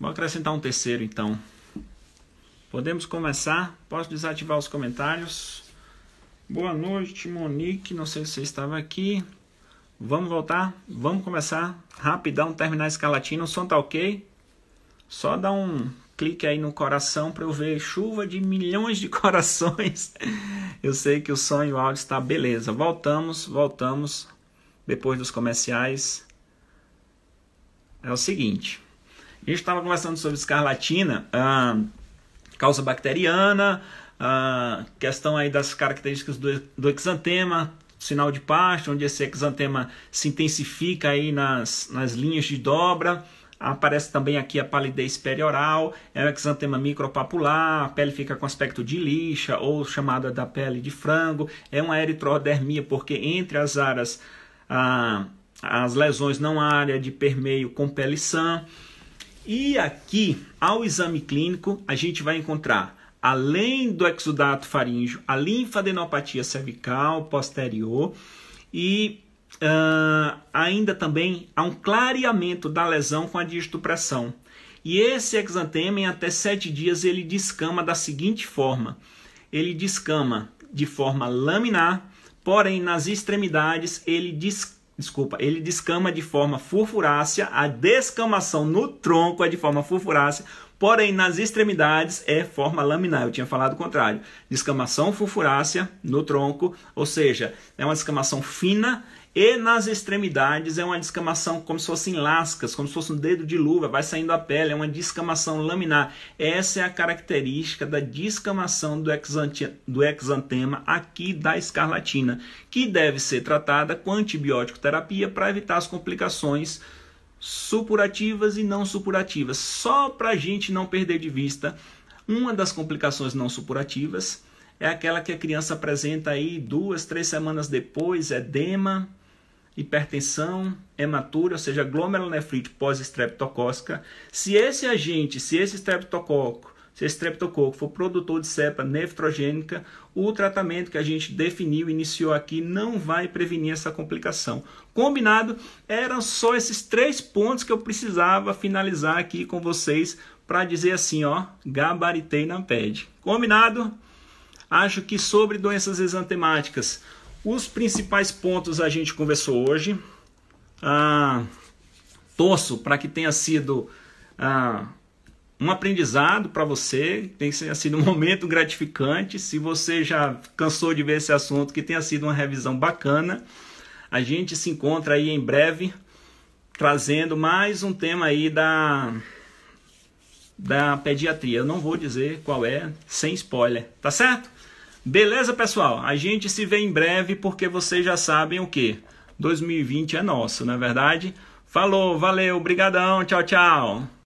Vou acrescentar um terceiro então. Podemos começar? Posso desativar os comentários? Boa noite, Monique. Não sei se você estava aqui. Vamos voltar? Vamos começar rapidão, terminar a escalatina. O som tá ok? Só dá um clique aí no coração para eu ver chuva de milhões de corações. Eu sei que o som e o áudio está beleza. Voltamos, voltamos depois dos comerciais. É o seguinte, a gente estava conversando sobre escarlatina. Ah, causa bacteriana, a questão aí das características do, do exantema, sinal de pasto, onde esse exantema se intensifica aí nas, nas linhas de dobra. Aparece também aqui a palidez perioral, é um exantema micropapular, a pele fica com aspecto de lixa ou chamada da pele de frango, é uma eritrodermia porque entre as áreas ah, as lesões não há área de permeio com pele sã. E aqui, ao exame clínico, a gente vai encontrar, além do exudato faríngeo, a linfadenopatia cervical posterior e uh, ainda também há um clareamento da lesão com a digitopressão. E esse exantema, em até sete dias, ele descama da seguinte forma: ele descama de forma laminar, porém nas extremidades ele descama desculpa, ele descama de forma furfurácea, a descamação no tronco é de forma furfurácea, porém nas extremidades é forma laminar. Eu tinha falado o contrário. Descamação furfurácea no tronco, ou seja, é uma descamação fina e nas extremidades é uma descamação como se fossem lascas, como se fosse um dedo de luva, vai saindo a pele, é uma descamação laminar. Essa é a característica da descamação do, exantema aqui da escarlatina, que deve ser tratada com antibiótico terapia para evitar as complicações supurativas e não supurativas. Só para a gente não perder de vista, uma das complicações não supurativas é aquela que a criança apresenta aí duas, três semanas depois, edema, hipertensão hematura, ou seja, glomerulonefrite pós-estreptocócica. Se esse agente, se esse estreptococo, se esse estreptococo for produtor de cepa nefrogênica, o tratamento que a gente definiu, iniciou aqui, não vai prevenir essa complicação. Combinado? Eram só esses três pontos que eu precisava finalizar aqui com vocês para dizer assim, ó, gabaritei na PED. Combinado? Acho que sobre doenças exantemáticas, os principais pontos a gente conversou hoje. Ah, torço para que tenha sido ah, um aprendizado para você, tenha sido um momento gratificante. Se você já cansou de ver esse assunto, que tenha sido uma revisão bacana. A gente se encontra aí em breve trazendo mais um tema aí da da pediatria. Eu não vou dizer qual é, sem spoiler, tá certo? Beleza, pessoal? A gente se vê em breve porque vocês já sabem o que? 2020 é nosso, não é verdade? Falou, valeu, brigadão, tchau, tchau.